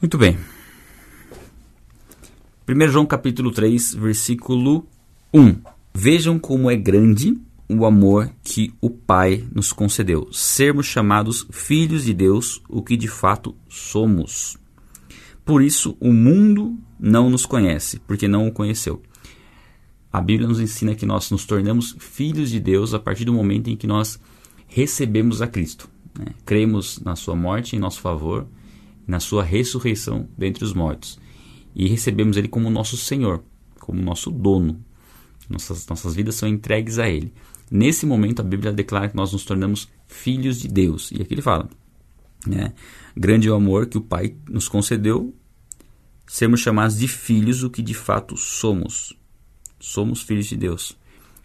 Muito bem. 1 João capítulo 3, versículo 1. Vejam como é grande o amor que o Pai nos concedeu, sermos chamados filhos de Deus, o que de fato somos. Por isso o mundo não nos conhece, porque não o conheceu. A Bíblia nos ensina que nós nos tornamos filhos de Deus a partir do momento em que nós recebemos a Cristo. Né? Cremos na sua morte em nosso favor na sua ressurreição dentre os mortos. E recebemos Ele como nosso Senhor, como nosso dono. Nossas, nossas vidas são entregues a Ele. Nesse momento, a Bíblia declara que nós nos tornamos filhos de Deus. E aqui ele fala: né, Grande é o amor que o Pai nos concedeu, sermos chamados de filhos, o que de fato somos. Somos filhos de Deus,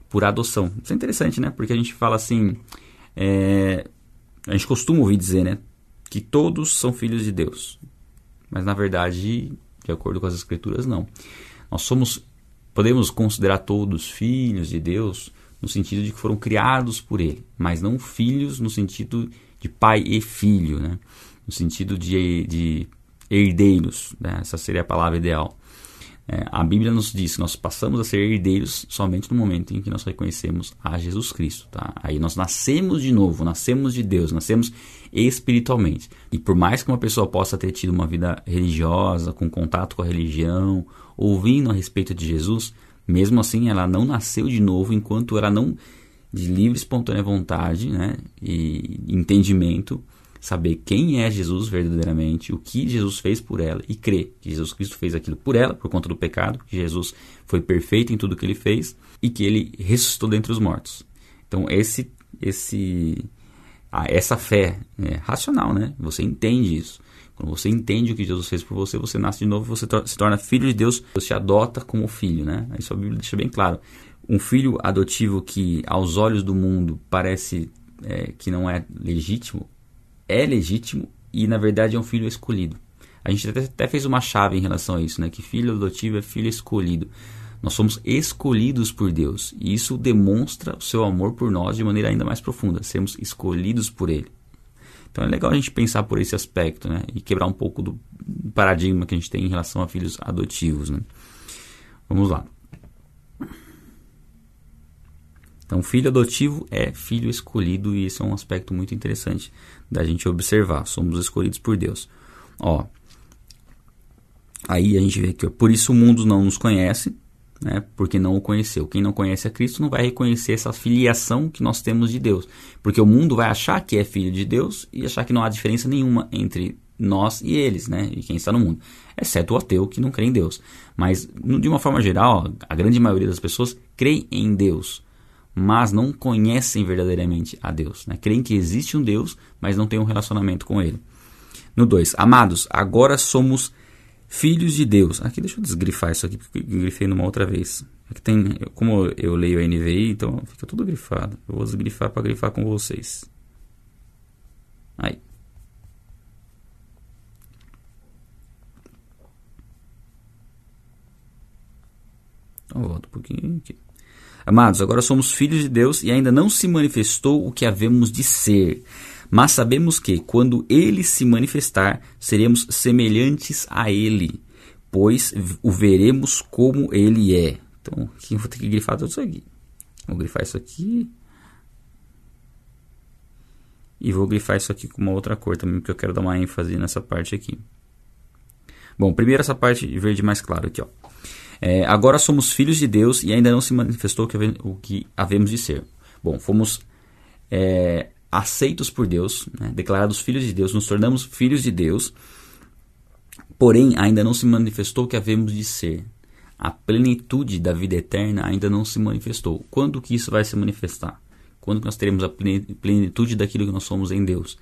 por adoção. Isso é interessante, né? Porque a gente fala assim. É, a gente costuma ouvir dizer, né? Que todos são filhos de Deus. Mas na verdade, de acordo com as escrituras, não. Nós somos podemos considerar todos filhos de Deus no sentido de que foram criados por ele, mas não filhos no sentido de pai e filho, né? No sentido de, de herdeiros, né? essa seria a palavra ideal. É, a Bíblia nos diz que nós passamos a ser herdeiros somente no momento em que nós reconhecemos a Jesus Cristo. Tá? Aí nós nascemos de novo, nascemos de Deus, nascemos espiritualmente. E por mais que uma pessoa possa ter tido uma vida religiosa, com contato com a religião, ouvindo a respeito de Jesus, mesmo assim ela não nasceu de novo enquanto ela não, de livre espontânea vontade né, e entendimento, saber quem é Jesus verdadeiramente, o que Jesus fez por ela e crer que Jesus Cristo fez aquilo por ela, por conta do pecado, que Jesus foi perfeito em tudo que ele fez e que ele ressuscitou dentre os mortos. Então, esse, esse, essa fé é racional, né? Você entende isso. Quando você entende o que Jesus fez por você, você nasce de novo, você se torna filho de Deus, Deus te adota como filho, né? Isso a Bíblia deixa bem claro. Um filho adotivo que, aos olhos do mundo, parece é, que não é legítimo, é legítimo e na verdade é um filho escolhido. A gente até, até fez uma chave em relação a isso, né? Que filho adotivo é filho escolhido. Nós somos escolhidos por Deus e isso demonstra o seu amor por nós de maneira ainda mais profunda, sermos escolhidos por Ele. Então é legal a gente pensar por esse aspecto, né? E quebrar um pouco do paradigma que a gente tem em relação a filhos adotivos, né? Vamos lá. Então, filho adotivo é filho escolhido e esse é um aspecto muito interessante da gente observar. Somos escolhidos por Deus. Ó, aí a gente vê que por isso o mundo não nos conhece, né? Porque não o conheceu. Quem não conhece a Cristo não vai reconhecer essa filiação que nós temos de Deus, porque o mundo vai achar que é filho de Deus e achar que não há diferença nenhuma entre nós e eles, né? E quem está no mundo, exceto o ateu que não crê em Deus. Mas de uma forma geral, a grande maioria das pessoas crê em Deus mas não conhecem verdadeiramente a Deus. Né? Creem que existe um Deus, mas não têm um relacionamento com Ele. No 2, amados, agora somos filhos de Deus. Aqui deixa eu desgrifar isso aqui, porque eu grifei numa outra vez. Aqui tem, como eu leio a NVI, então fica tudo grifado. Eu vou desgrifar para grifar com vocês. Aí. Então volto um pouquinho aqui. Amados, agora somos filhos de Deus e ainda não se manifestou o que havemos de ser. Mas sabemos que, quando ele se manifestar, seremos semelhantes a ele, pois o veremos como ele é. Então, aqui eu vou ter que grifar tudo isso aqui. Vou grifar isso aqui. E vou grifar isso aqui com uma outra cor também, porque eu quero dar uma ênfase nessa parte aqui. Bom, primeiro essa parte verde mais claro aqui, ó. É, agora somos filhos de Deus e ainda não se manifestou o que havemos de ser. Bom, fomos é, aceitos por Deus, né, declarados filhos de Deus, nos tornamos filhos de Deus, porém ainda não se manifestou o que havemos de ser. A plenitude da vida eterna ainda não se manifestou. Quando que isso vai se manifestar? Quando que nós teremos a plenitude daquilo que nós somos em Deus?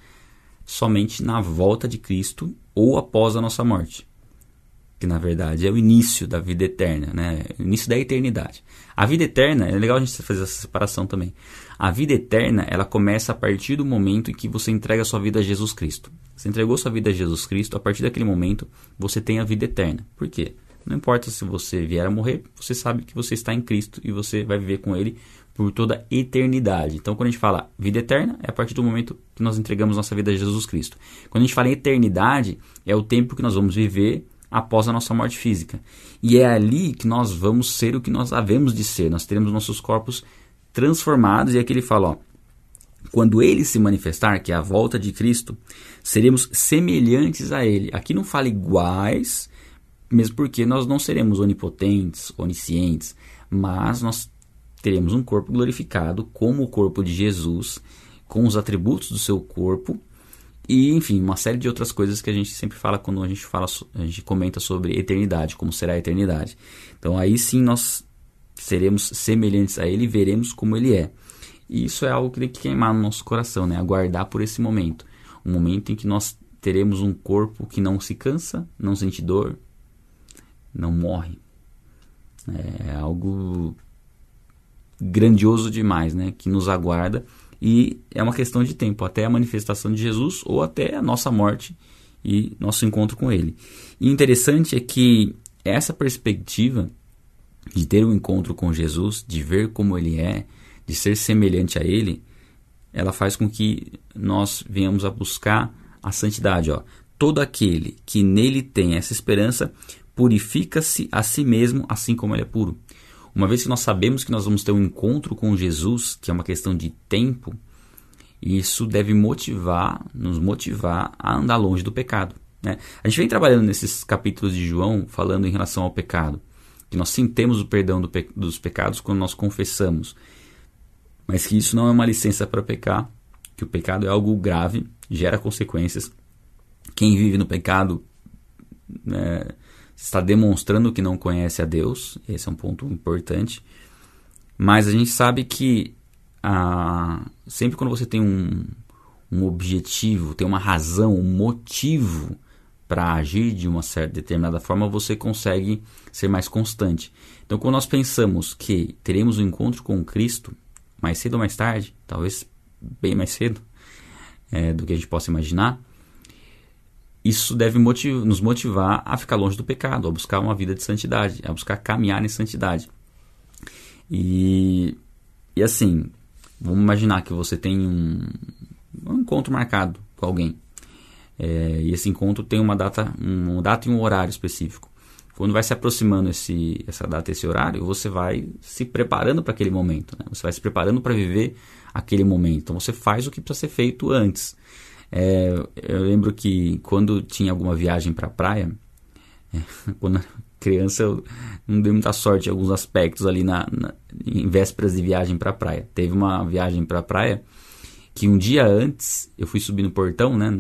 Somente na volta de Cristo ou após a nossa morte que na verdade é o início da vida eterna, né? O início da eternidade. A vida eterna, é legal a gente fazer essa separação também. A vida eterna, ela começa a partir do momento em que você entrega sua vida a Jesus Cristo. Você entregou sua vida a Jesus Cristo, a partir daquele momento você tem a vida eterna. Por quê? Não importa se você vier a morrer, você sabe que você está em Cristo e você vai viver com Ele por toda a eternidade. Então, quando a gente fala vida eterna, é a partir do momento que nós entregamos nossa vida a Jesus Cristo. Quando a gente fala em eternidade, é o tempo que nós vamos viver após a nossa morte física. E é ali que nós vamos ser o que nós havemos de ser. Nós teremos nossos corpos transformados. E aqui ele fala, ó, quando ele se manifestar, que é a volta de Cristo, seremos semelhantes a ele. Aqui não fala iguais, mesmo porque nós não seremos onipotentes, oniscientes, mas nós teremos um corpo glorificado como o corpo de Jesus, com os atributos do seu corpo e, enfim, uma série de outras coisas que a gente sempre fala quando a gente fala, a gente comenta sobre eternidade, como será a eternidade. Então aí sim nós seremos semelhantes a ele e veremos como ele é. E isso é algo que tem que queimar no nosso coração, né? Aguardar por esse momento, um momento em que nós teremos um corpo que não se cansa, não sente dor, não morre. É algo grandioso demais, né? Que nos aguarda e é uma questão de tempo até a manifestação de Jesus ou até a nossa morte e nosso encontro com Ele. E interessante é que essa perspectiva de ter um encontro com Jesus, de ver como Ele é, de ser semelhante a Ele, ela faz com que nós venhamos a buscar a santidade. Ó. Todo aquele que nele tem essa esperança purifica-se a si mesmo, assim como ele é puro. Uma vez que nós sabemos que nós vamos ter um encontro com Jesus, que é uma questão de tempo, isso deve motivar, nos motivar a andar longe do pecado. Né? A gente vem trabalhando nesses capítulos de João falando em relação ao pecado, que nós sintemos o perdão do pe dos pecados quando nós confessamos, mas que isso não é uma licença para pecar, que o pecado é algo grave, gera consequências. Quem vive no pecado né, está demonstrando que não conhece a Deus, esse é um ponto importante. Mas a gente sabe que ah, sempre quando você tem um, um objetivo, tem uma razão, um motivo para agir de uma certa determinada forma, você consegue ser mais constante. Então, quando nós pensamos que teremos um encontro com Cristo, mais cedo ou mais tarde, talvez bem mais cedo é, do que a gente possa imaginar, isso deve motiv nos motivar a ficar longe do pecado, a buscar uma vida de santidade, a buscar caminhar em santidade. E, e assim, vamos imaginar que você tem um, um encontro marcado com alguém. É, e esse encontro tem uma data, uma data e um horário específico. Quando vai se aproximando esse, essa data, esse horário, você vai se preparando para aquele momento. Né? Você vai se preparando para viver aquele momento. Então você faz o que precisa ser feito antes. É, eu lembro que quando tinha alguma viagem para a praia, é, quando era criança eu não dei muita sorte em alguns aspectos ali na, na em vésperas de viagem para a praia. Teve uma viagem para a praia que um dia antes eu fui subir no portão, né?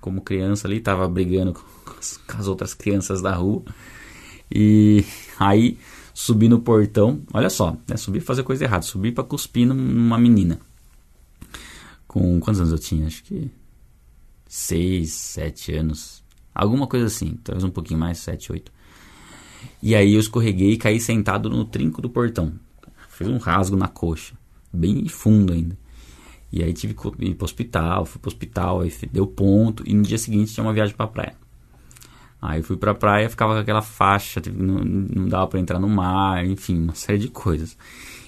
Como criança ali, tava brigando com as, com as outras crianças da rua. E aí subi no portão, olha só, né? Subir fazer coisa errada, subir para cuspir numa menina. Com quantos anos eu tinha? Acho que 6, 7 anos. Alguma coisa assim, talvez um pouquinho mais, 7, 8. E aí eu escorreguei e caí sentado no trinco do portão. Fiz um rasgo na coxa, bem fundo ainda. E aí tive que ir pro hospital, fui pro hospital, aí deu ponto. E no dia seguinte tinha uma viagem pra praia. Aí fui pra praia, ficava com aquela faixa, não, não dava para entrar no mar, enfim, uma série de coisas.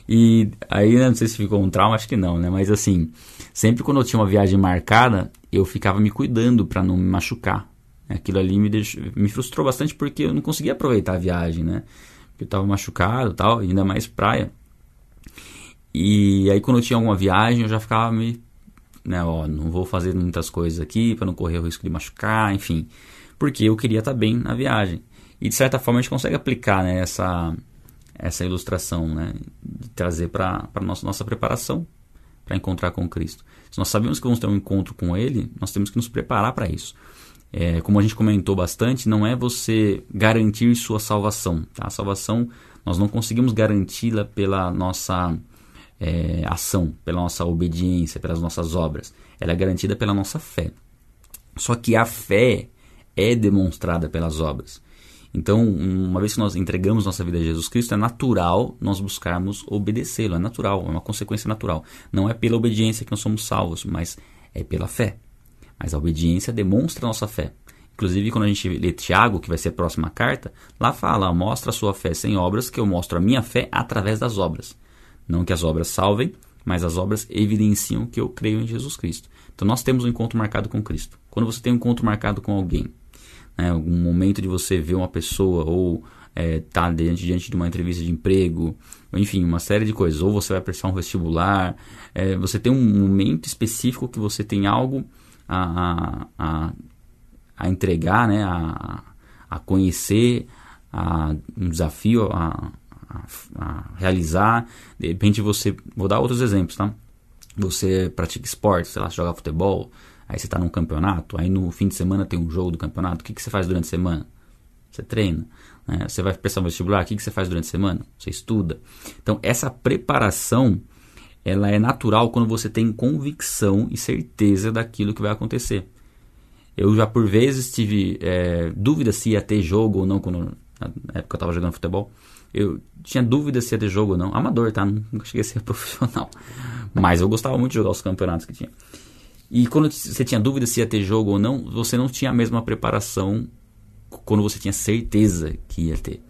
E aí, né, não sei se ficou um trauma, acho que não, né? Mas assim, sempre quando eu tinha uma viagem marcada, eu ficava me cuidando para não me machucar. Aquilo ali me, deixou, me frustrou bastante porque eu não conseguia aproveitar a viagem, né? Porque eu estava machucado tal, ainda mais praia. E aí quando eu tinha alguma viagem, eu já ficava me... Né, ó, não vou fazer muitas coisas aqui para não correr o risco de machucar, enfim. Porque eu queria estar tá bem na viagem. E de certa forma a gente consegue aplicar né, essa, essa ilustração, né? Trazer para a nossa, nossa preparação para encontrar com Cristo. Se nós sabemos que vamos ter um encontro com Ele, nós temos que nos preparar para isso. É, como a gente comentou bastante, não é você garantir sua salvação. Tá? A salvação nós não conseguimos garanti-la pela nossa é, ação, pela nossa obediência, pelas nossas obras. Ela é garantida pela nossa fé. Só que a fé é demonstrada pelas obras. Então, uma vez que nós entregamos nossa vida a Jesus Cristo, é natural nós buscarmos obedecê-lo. É natural, é uma consequência natural. Não é pela obediência que nós somos salvos, mas é pela fé. Mas a obediência demonstra a nossa fé. Inclusive, quando a gente lê Tiago, que vai ser a próxima carta, lá fala: mostra a sua fé sem obras, que eu mostro a minha fé através das obras. Não que as obras salvem, mas as obras evidenciam que eu creio em Jesus Cristo. Então nós temos um encontro marcado com Cristo. Quando você tem um encontro marcado com alguém, né, momento de você ver uma pessoa ou é, tá diante, diante de uma entrevista de emprego, enfim, uma série de coisas. Ou você vai prestar um vestibular, é, você tem um momento específico que você tem algo a, a, a entregar, né, a, a conhecer, a, um desafio a, a, a realizar. De repente você, vou dar outros exemplos, tá? Você pratica esporte, sei lá, joga futebol, aí você está num campeonato, aí no fim de semana tem um jogo do campeonato, o que, que você faz durante a semana? Você treina. Né? Você vai prestar um vestibular, o que, que você faz durante a semana? Você estuda. Então, essa preparação, ela é natural quando você tem convicção e certeza daquilo que vai acontecer. Eu já por vezes tive é, dúvida se ia ter jogo ou não, quando, na época eu estava jogando futebol. Eu tinha dúvida se ia ter jogo ou não. Amador, tá? Nunca cheguei a ser profissional. Mas eu gostava muito de jogar os campeonatos que tinha. E quando você tinha dúvida se ia ter jogo ou não, você não tinha a mesma preparação quando você tinha certeza que ia ter.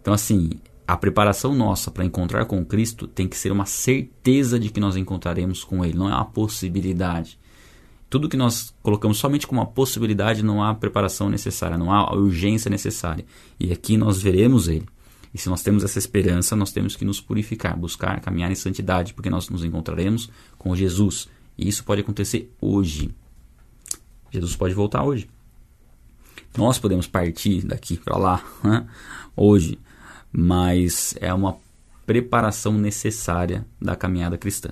Então, assim, a preparação nossa para encontrar com Cristo tem que ser uma certeza de que nós encontraremos com Ele, não é uma possibilidade. Tudo que nós colocamos somente como uma possibilidade, não há preparação necessária, não há urgência necessária. E aqui nós veremos Ele. E se nós temos essa esperança, nós temos que nos purificar, buscar caminhar em santidade, porque nós nos encontraremos com Jesus. E isso pode acontecer hoje. Jesus pode voltar hoje. Nós podemos partir daqui para lá né, hoje, mas é uma preparação necessária da caminhada cristã.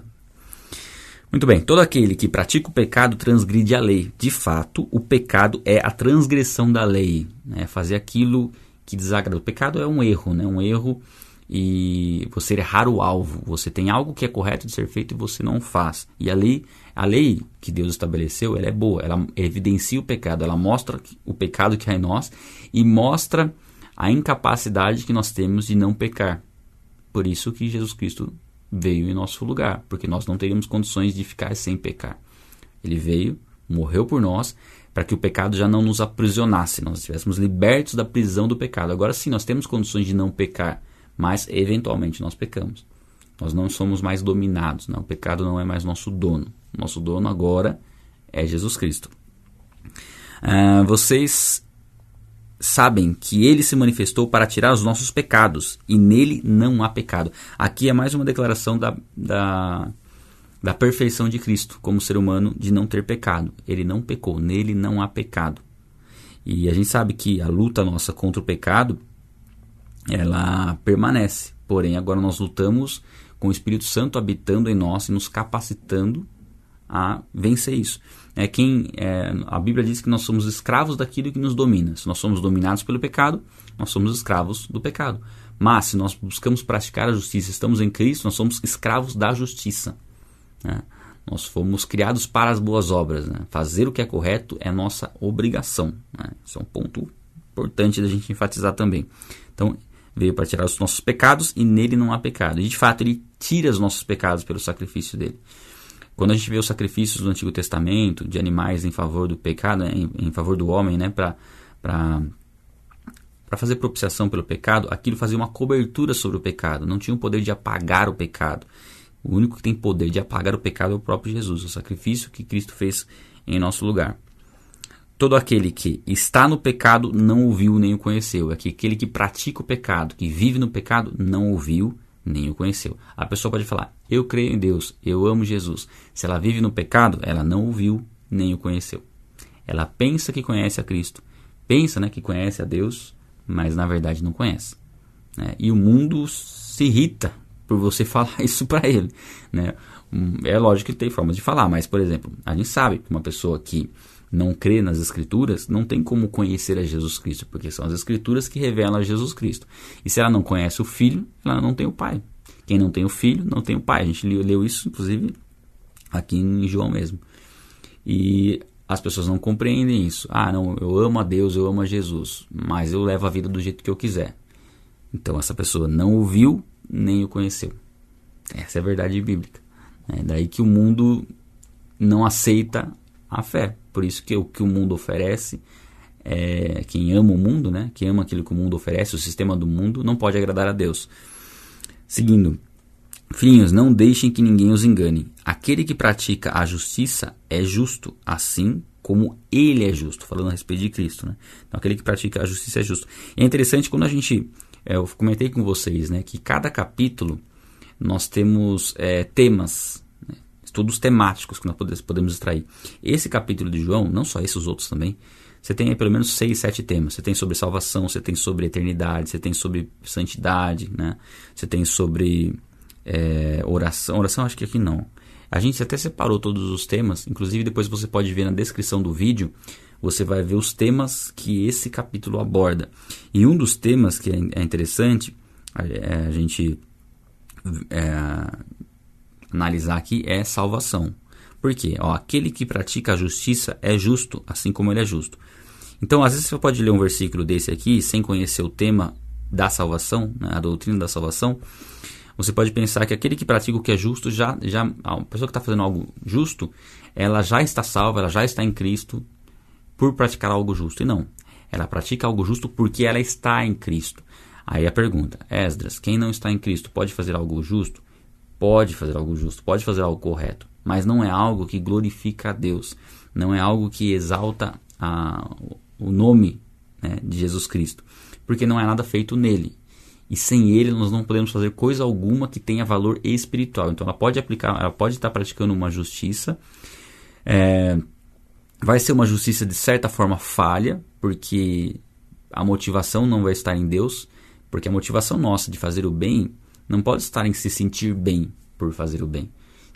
Muito bem, todo aquele que pratica o pecado transgride a lei. De fato, o pecado é a transgressão da lei, né? fazer aquilo que desagrada. O pecado é um erro, né? um erro e você errar o alvo. Você tem algo que é correto de ser feito e você não faz. E a lei a lei que Deus estabeleceu, ela é boa, ela evidencia o pecado, ela mostra o pecado que há em nós e mostra a incapacidade que nós temos de não pecar. Por isso que Jesus Cristo veio em nosso lugar, porque nós não teríamos condições de ficar sem pecar. Ele veio, morreu por nós, para que o pecado já não nos aprisionasse, nós estivéssemos libertos da prisão do pecado. Agora sim, nós temos condições de não pecar, mas eventualmente nós pecamos. Nós não somos mais dominados, não. o pecado não é mais nosso dono. Nosso dono agora é Jesus Cristo. Uh, vocês sabem que ele se manifestou para tirar os nossos pecados e nele não há pecado. Aqui é mais uma declaração da, da, da perfeição de Cristo como ser humano de não ter pecado. Ele não pecou, nele não há pecado. E a gente sabe que a luta nossa contra o pecado ela permanece. Porém, agora nós lutamos com o Espírito Santo habitando em nós e nos capacitando a vencer isso. É quem é, a Bíblia diz que nós somos escravos daquilo que nos domina. Se nós somos dominados pelo pecado, nós somos escravos do pecado. Mas se nós buscamos praticar a justiça, estamos em Cristo, nós somos escravos da justiça. Né? Nós fomos criados para as boas obras. Né? Fazer o que é correto é nossa obrigação. Né? Isso é um ponto importante da gente enfatizar também. Então, veio para tirar os nossos pecados e nele não há pecado. E de fato, ele tira os nossos pecados pelo sacrifício dele. Quando a gente vê os sacrifícios do Antigo Testamento de animais em favor do pecado, em, em favor do homem, né, para para fazer propiciação pelo pecado, aquilo fazia uma cobertura sobre o pecado, não tinha o poder de apagar o pecado. O único que tem poder de apagar o pecado é o próprio Jesus, o sacrifício que Cristo fez em nosso lugar. Todo aquele que está no pecado não ouviu nem o conheceu. É que aquele que pratica o pecado, que vive no pecado, não ouviu nem o conheceu. A pessoa pode falar: Eu creio em Deus, eu amo Jesus. Se ela vive no pecado, ela não ouviu nem o conheceu. Ela pensa que conhece a Cristo, pensa né, que conhece a Deus, mas na verdade não conhece. Né? E o mundo se irrita por você falar isso para ele. Né? Hum, é lógico que tem formas de falar, mas, por exemplo, a gente sabe que uma pessoa que não crê nas Escrituras, não tem como conhecer a Jesus Cristo, porque são as Escrituras que revelam a Jesus Cristo. E se ela não conhece o Filho, ela não tem o Pai. Quem não tem o Filho, não tem o Pai. A gente leu isso, inclusive, aqui em João mesmo. E as pessoas não compreendem isso. Ah, não, eu amo a Deus, eu amo a Jesus, mas eu levo a vida do jeito que eu quiser. Então essa pessoa não ouviu nem o conheceu. Essa é a verdade bíblica. É daí que o mundo não aceita a fé. Por isso que o que o mundo oferece, é, quem ama o mundo, né, quem ama aquilo que o mundo oferece, o sistema do mundo, não pode agradar a Deus. Seguindo, Filhinhos, não deixem que ninguém os engane. Aquele que pratica a justiça é justo, assim como ele é justo. Falando a respeito de Cristo, né? Então, aquele que pratica a justiça é justo. É interessante quando a gente. É, eu comentei com vocês, né? Que cada capítulo nós temos é, temas, estudos temáticos que nós podemos extrair. Esse capítulo de João, não só esses, os outros também, você tem aí pelo menos seis, sete temas. Você tem sobre salvação, você tem sobre eternidade, você tem sobre santidade, né? Você tem sobre é, oração. Oração acho que aqui não. A gente até separou todos os temas, inclusive depois você pode ver na descrição do vídeo, você vai ver os temas que esse capítulo aborda. E um dos temas que é, é interessante é, a gente é, analisar aqui é salvação. Por quê? Ó, aquele que pratica a justiça é justo, assim como ele é justo. Então, às vezes você pode ler um versículo desse aqui sem conhecer o tema da salvação, né, a doutrina da salvação. Você pode pensar que aquele que pratica o que é justo já, já a pessoa que está fazendo algo justo, ela já está salva, ela já está em Cristo por praticar algo justo. E não, ela pratica algo justo porque ela está em Cristo. Aí a pergunta, Esdras, quem não está em Cristo pode fazer algo justo? Pode fazer algo justo, pode fazer algo correto, mas não é algo que glorifica a Deus, não é algo que exalta a, o nome né, de Jesus Cristo, porque não é nada feito nele. E sem ele nós não podemos fazer coisa alguma que tenha valor espiritual. Então ela pode aplicar, ela pode estar praticando uma justiça. É, vai ser uma justiça de certa forma falha, porque a motivação não vai estar em Deus, porque a motivação nossa de fazer o bem não pode estar em se sentir bem por fazer o bem.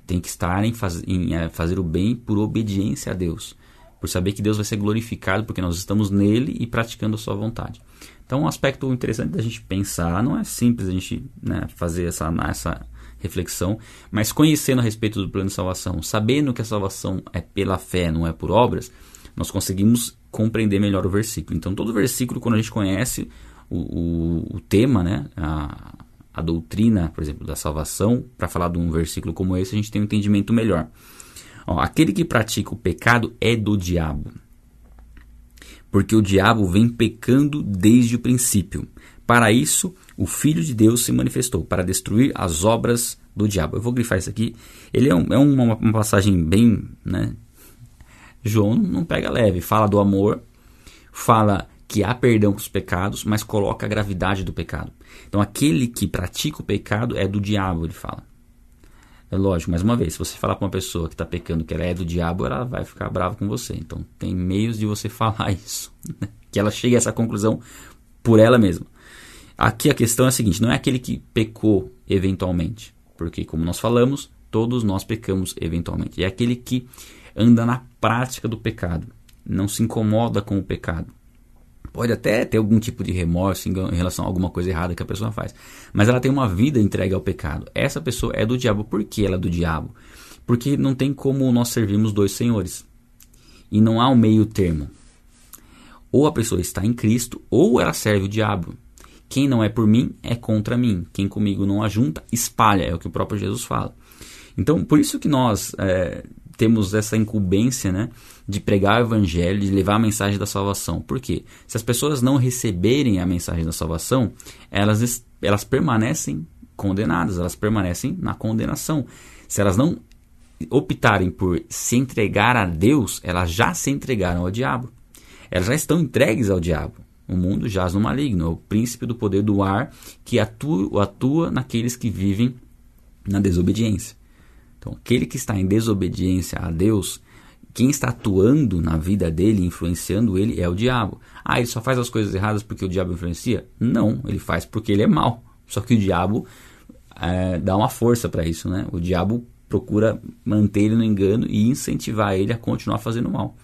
Tem que estar em, faz, em é, fazer o bem por obediência a Deus por saber que Deus vai ser glorificado porque nós estamos nele e praticando a sua vontade. Então, um aspecto interessante da gente pensar, não é simples a gente né, fazer essa, essa reflexão, mas conhecendo a respeito do plano de salvação, sabendo que a salvação é pela fé, não é por obras, nós conseguimos compreender melhor o versículo. Então, todo versículo, quando a gente conhece o, o, o tema, né, a, a doutrina, por exemplo, da salvação, para falar de um versículo como esse, a gente tem um entendimento melhor. Ó, aquele que pratica o pecado é do diabo. Porque o diabo vem pecando desde o princípio. Para isso, o Filho de Deus se manifestou, para destruir as obras do diabo. Eu vou grifar isso aqui. Ele é, um, é uma, uma, passagem bem. Né? João não pega leve. Fala do amor, fala que há perdão para os pecados, mas coloca a gravidade do pecado. Então, aquele que pratica o pecado é do diabo, ele fala. É lógico, mais uma vez, se você falar para uma pessoa que está pecando que ela é do diabo, ela vai ficar brava com você. Então, tem meios de você falar isso. Né? Que ela chegue a essa conclusão por ela mesma. Aqui a questão é a seguinte: não é aquele que pecou eventualmente. Porque, como nós falamos, todos nós pecamos eventualmente. É aquele que anda na prática do pecado. Não se incomoda com o pecado. Pode até ter algum tipo de remorso em relação a alguma coisa errada que a pessoa faz. Mas ela tem uma vida entregue ao pecado. Essa pessoa é do diabo. Por que ela é do diabo? Porque não tem como nós servirmos dois senhores. E não há um meio termo. Ou a pessoa está em Cristo, ou ela serve o diabo. Quem não é por mim é contra mim. Quem comigo não ajunta, espalha. É o que o próprio Jesus fala. Então, por isso que nós é, temos essa incumbência né, de pregar o evangelho, de levar a mensagem da salvação. Por quê? Se as pessoas não receberem a mensagem da salvação, elas, elas permanecem condenadas, elas permanecem na condenação. Se elas não optarem por se entregar a Deus, elas já se entregaram ao diabo. Elas já estão entregues ao diabo. O mundo jaz no maligno, é o príncipe do poder do ar que atua, atua naqueles que vivem na desobediência. Então, aquele que está em desobediência a Deus, quem está atuando na vida dele, influenciando ele, é o diabo. Ah, ele só faz as coisas erradas porque o diabo influencia? Não, ele faz porque ele é mau. Só que o diabo é, dá uma força para isso, né? O diabo procura manter ele no engano e incentivar ele a continuar fazendo mal.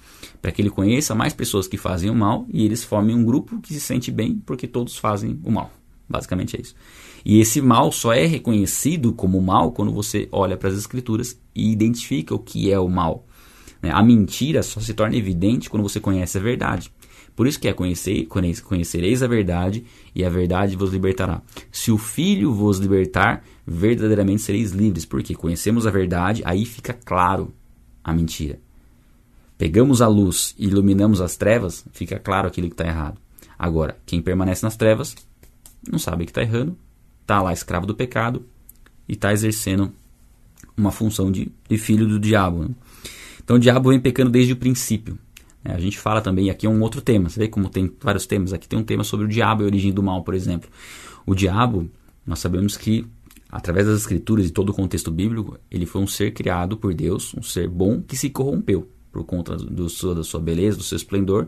Para que ele conheça mais pessoas que fazem o mal e eles formem um grupo que se sente bem porque todos fazem o mal. Basicamente é isso. E esse mal só é reconhecido como mal quando você olha para as escrituras e identifica o que é o mal. Né? A mentira só se torna evidente quando você conhece a verdade. Por isso que é conhecer, conhecereis a verdade e a verdade vos libertará. Se o Filho vos libertar, verdadeiramente sereis livres, porque conhecemos a verdade, aí fica claro a mentira. Pegamos a luz e iluminamos as trevas, fica claro aquilo que está errado. Agora, quem permanece nas trevas não sabe que está errando, está lá escravo do pecado, e está exercendo uma função de, de filho do diabo. Né? Então o diabo vem pecando desde o princípio. Né? A gente fala também, aqui é um outro tema, você vê como tem vários temas, aqui tem um tema sobre o diabo e a origem do mal, por exemplo. O diabo, nós sabemos que através das escrituras e todo o contexto bíblico, ele foi um ser criado por Deus, um ser bom que se corrompeu por conta do, do, da sua beleza, do seu esplendor,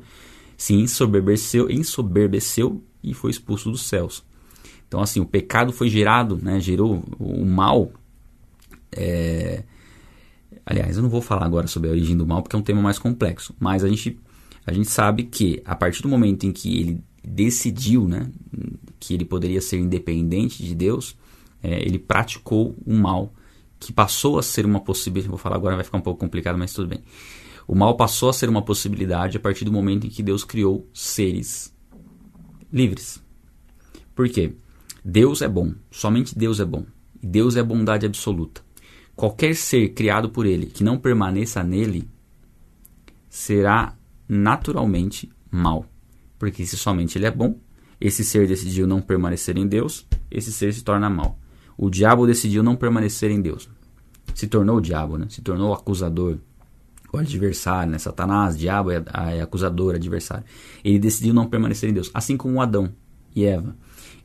se ensoberbeceu, ensoberbeceu e foi expulso dos céus. Então, assim, o pecado foi gerado, né, gerou o mal. É... Aliás, eu não vou falar agora sobre a origem do mal porque é um tema mais complexo, mas a gente, a gente sabe que a partir do momento em que ele decidiu né, que ele poderia ser independente de Deus, é, ele praticou o mal que passou a ser uma possibilidade. Vou falar agora, vai ficar um pouco complicado, mas tudo bem. O mal passou a ser uma possibilidade a partir do momento em que Deus criou seres livres. Por quê? Deus é bom, somente Deus é bom. Deus é bondade absoluta. Qualquer ser criado por Ele que não permaneça nele será naturalmente mal. Porque se somente Ele é bom, esse ser decidiu não permanecer em Deus, esse ser se torna mal. O diabo decidiu não permanecer em Deus. Se tornou o diabo, né? se tornou o acusador, o adversário, né? Satanás, diabo é, é acusador, adversário. Ele decidiu não permanecer em Deus, assim como Adão e Eva.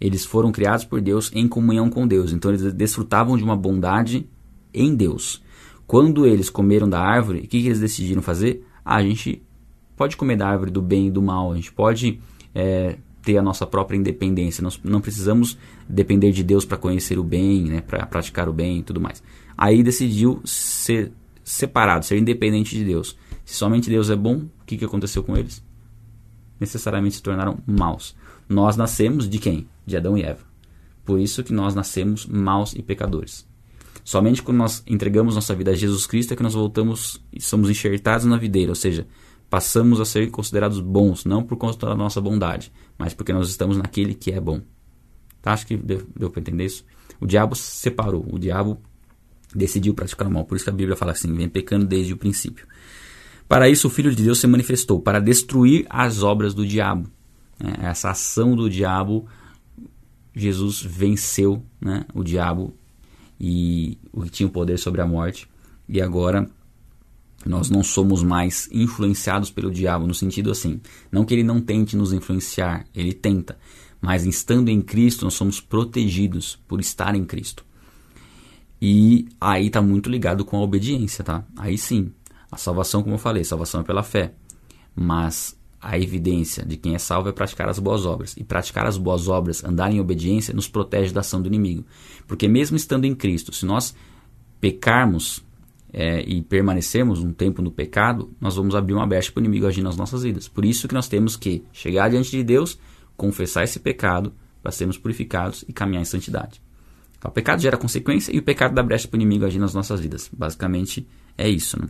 Eles foram criados por Deus em comunhão com Deus, então eles desfrutavam de uma bondade em Deus. Quando eles comeram da árvore, o que, que eles decidiram fazer? Ah, a gente pode comer da árvore do bem e do mal, a gente pode é, ter a nossa própria independência, nós não precisamos depender de Deus para conhecer o bem, né, para praticar o bem e tudo mais. Aí decidiu ser separado, ser independente de Deus. Se somente Deus é bom, o que, que aconteceu com eles? Necessariamente se tornaram maus. Nós nascemos de quem? De Adão e Eva. Por isso que nós nascemos maus e pecadores. Somente quando nós entregamos nossa vida a Jesus Cristo é que nós voltamos e somos enxertados na videira, ou seja, passamos a ser considerados bons, não por conta da nossa bondade, mas porque nós estamos naquele que é bom. Tá? Acho que deu, deu para entender isso. O diabo separou, o diabo decidiu praticar o mal. Por isso que a Bíblia fala assim: vem pecando desde o princípio. Para isso, o Filho de Deus se manifestou para destruir as obras do diabo. É, essa ação do diabo, Jesus venceu né, o diabo e o que tinha o poder sobre a morte. E agora nós não somos mais influenciados pelo diabo, no sentido assim, não que ele não tente nos influenciar, ele tenta, mas estando em Cristo, nós somos protegidos por estar em Cristo. E aí está muito ligado com a obediência, tá? Aí sim, a salvação, como eu falei, salvação é pela fé. Mas a evidência de quem é salvo é praticar as boas obras. E praticar as boas obras, andar em obediência, nos protege da ação do inimigo. Porque mesmo estando em Cristo, se nós pecarmos é, e permanecermos um tempo no pecado, nós vamos abrir uma brecha para o inimigo agir nas nossas vidas. Por isso que nós temos que chegar diante de Deus, confessar esse pecado para sermos purificados e caminhar em santidade. Então, o pecado gera consequência e o pecado dá brecha para o inimigo agir nas nossas vidas. Basicamente é isso. Né?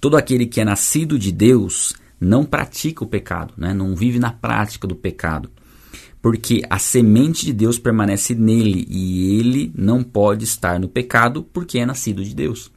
Todo aquele que é nascido de Deus não pratica o pecado, né? não vive na prática do pecado. Porque a semente de Deus permanece nele e ele não pode estar no pecado porque é nascido de Deus.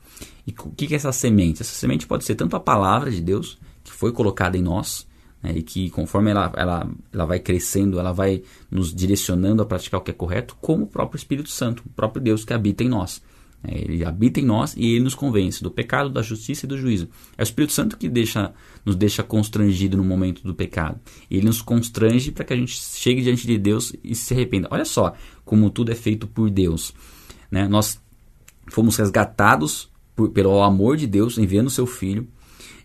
E o que é essa semente? Essa semente pode ser tanto a palavra de Deus, que foi colocada em nós, né, e que conforme ela, ela, ela vai crescendo, ela vai nos direcionando a praticar o que é correto, como o próprio Espírito Santo, o próprio Deus que habita em nós. É, ele habita em nós e ele nos convence do pecado, da justiça e do juízo. É o Espírito Santo que deixa, nos deixa constrangido no momento do pecado. Ele nos constrange para que a gente chegue diante de Deus e se arrependa. Olha só como tudo é feito por Deus. Né? Nós fomos resgatados por, pelo amor de Deus enviando seu Filho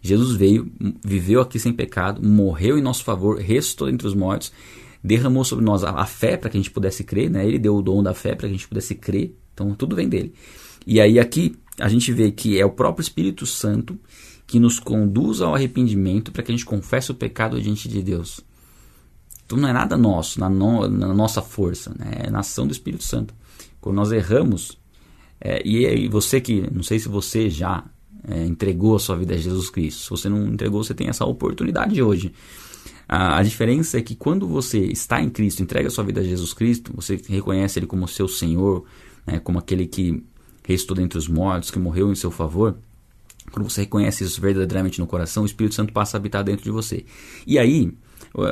Jesus veio, viveu aqui sem pecado, morreu em nosso favor, ressuscitou entre os mortos, derramou sobre nós a, a fé para que a gente pudesse crer, né? Ele deu o dom da fé para que a gente pudesse crer. Então tudo vem dele. E aí aqui a gente vê que é o próprio Espírito Santo que nos conduz ao arrependimento para que a gente confesse o pecado diante de Deus. Então não é nada nosso, na, no, na nossa força, né? é na ação do Espírito Santo. Quando nós erramos, é, e, e você que, não sei se você já é, entregou a sua vida a Jesus Cristo. Se você não entregou, você tem essa oportunidade hoje. A, a, diferença é que quando você está em Cristo, entrega a sua vida a Jesus Cristo, você reconhece Ele como seu Senhor, né, como aquele que restou dentre os mortos, que morreu em seu favor. Quando você reconhece isso verdadeiramente no coração, o Espírito Santo passa a habitar dentro de você. E aí,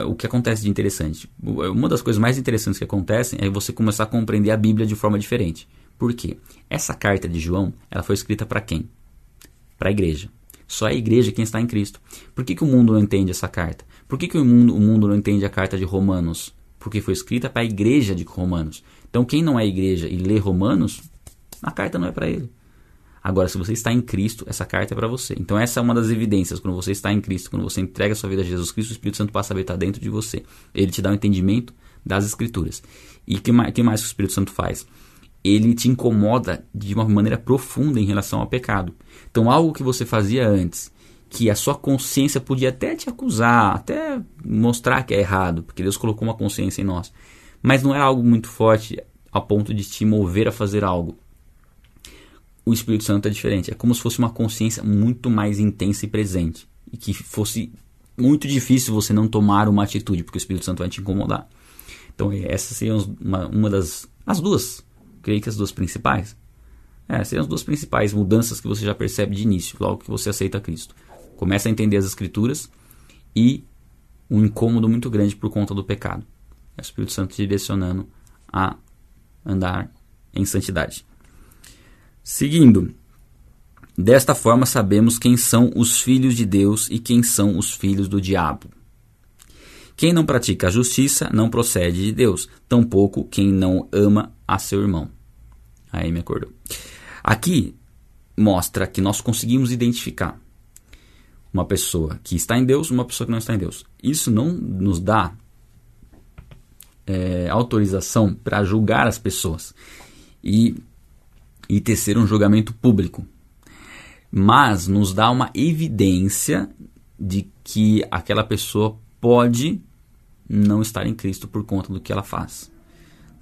o que acontece de interessante? Uma das coisas mais interessantes que acontecem é você começar a compreender a Bíblia de forma diferente. Por quê? Essa carta de João, ela foi escrita para quem? Para a igreja. Só a igreja quem está em Cristo. Por que, que o mundo não entende essa carta? Por que, que o, mundo, o mundo não entende a carta de Romanos? Porque foi escrita para a igreja de Romanos. Então, quem não é igreja e lê Romanos, a carta não é para ele. Agora, se você está em Cristo, essa carta é para você. Então, essa é uma das evidências. Quando você está em Cristo, quando você entrega a sua vida a Jesus Cristo, o Espírito Santo passa a habitar dentro de você. Ele te dá o um entendimento das Escrituras. E o que mais, que mais o Espírito Santo faz? Ele te incomoda de uma maneira profunda em relação ao pecado. Então, algo que você fazia antes, que a sua consciência podia até te acusar, até mostrar que é errado, porque Deus colocou uma consciência em nós, mas não é algo muito forte a ponto de te mover a fazer algo o Espírito Santo é diferente. É como se fosse uma consciência muito mais intensa e presente. E que fosse muito difícil você não tomar uma atitude, porque o Espírito Santo vai te incomodar. Então, essas seriam uma, uma das. As duas. Creio que as duas principais. É, seriam as duas principais mudanças que você já percebe de início, logo que você aceita Cristo. Começa a entender as Escrituras e um incômodo muito grande por conta do pecado. É o Espírito Santo te direcionando a andar em santidade. Seguindo, desta forma sabemos quem são os filhos de Deus e quem são os filhos do diabo. Quem não pratica a justiça não procede de Deus, tampouco quem não ama a seu irmão. Aí me acordou. Aqui mostra que nós conseguimos identificar uma pessoa que está em Deus uma pessoa que não está em Deus. Isso não nos dá é, autorização para julgar as pessoas. E e tecer um julgamento público. Mas nos dá uma evidência de que aquela pessoa pode não estar em Cristo por conta do que ela faz.